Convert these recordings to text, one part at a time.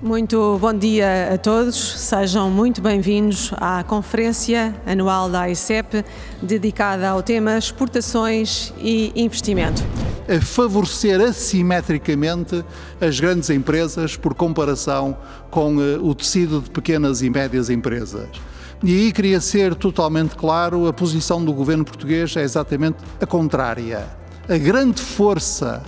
Muito bom dia a todos, sejam muito bem-vindos à conferência anual da AICEP dedicada ao tema exportações e investimento. A favorecer assimetricamente as grandes empresas por comparação com eh, o tecido de pequenas e médias empresas. E aí queria ser totalmente claro: a posição do governo português é exatamente a contrária. A grande força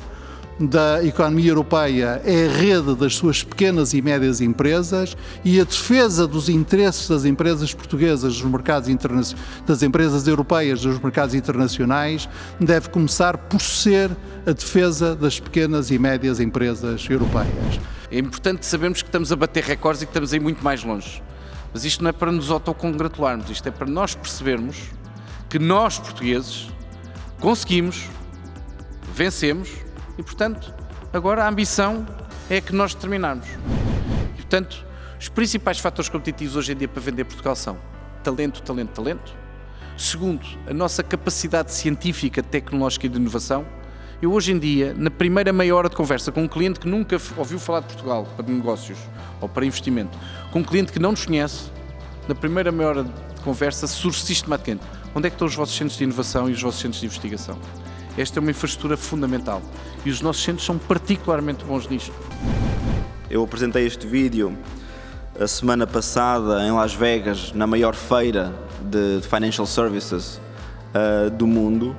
da economia europeia é a rede das suas pequenas e médias empresas e a defesa dos interesses das empresas portuguesas nos mercados das empresas europeias nos mercados internacionais deve começar por ser a defesa das pequenas e médias empresas europeias. É importante sabermos que estamos a bater recordes e que estamos aí muito mais longe. Mas isto não é para nos autocongratularmos, isto é para nós percebermos que nós, portugueses, conseguimos, vencemos e, portanto, agora a ambição é que nós determinarmos. E, portanto, os principais fatores competitivos hoje em dia para vender Portugal são talento, talento, talento. Segundo, a nossa capacidade científica, tecnológica e de inovação. Eu hoje em dia, na primeira meia hora de conversa com um cliente que nunca ouviu falar de Portugal para negócios ou para investimento, com um cliente que não nos conhece, na primeira meia hora de conversa surge sistematicamente onde é que estão os vossos centros de inovação e os vossos centros de investigação. Esta é uma infraestrutura fundamental e os nossos centros são particularmente bons nisto. Eu apresentei este vídeo a semana passada em Las Vegas, na maior feira de financial services uh, do mundo,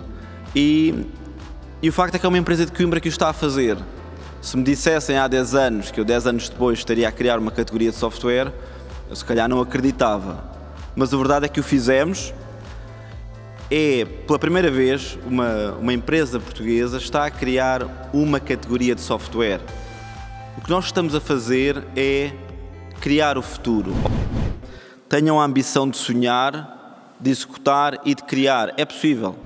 e, e o facto é que é uma empresa de Coimbra que o está a fazer. Se me dissessem há 10 anos que eu 10 anos depois estaria a criar uma categoria de software, eu se calhar não acreditava. Mas a verdade é que o fizemos é, pela primeira vez, uma, uma empresa portuguesa está a criar uma categoria de software. O que nós estamos a fazer é criar o futuro. Tenham a ambição de sonhar, de executar e de criar. É possível.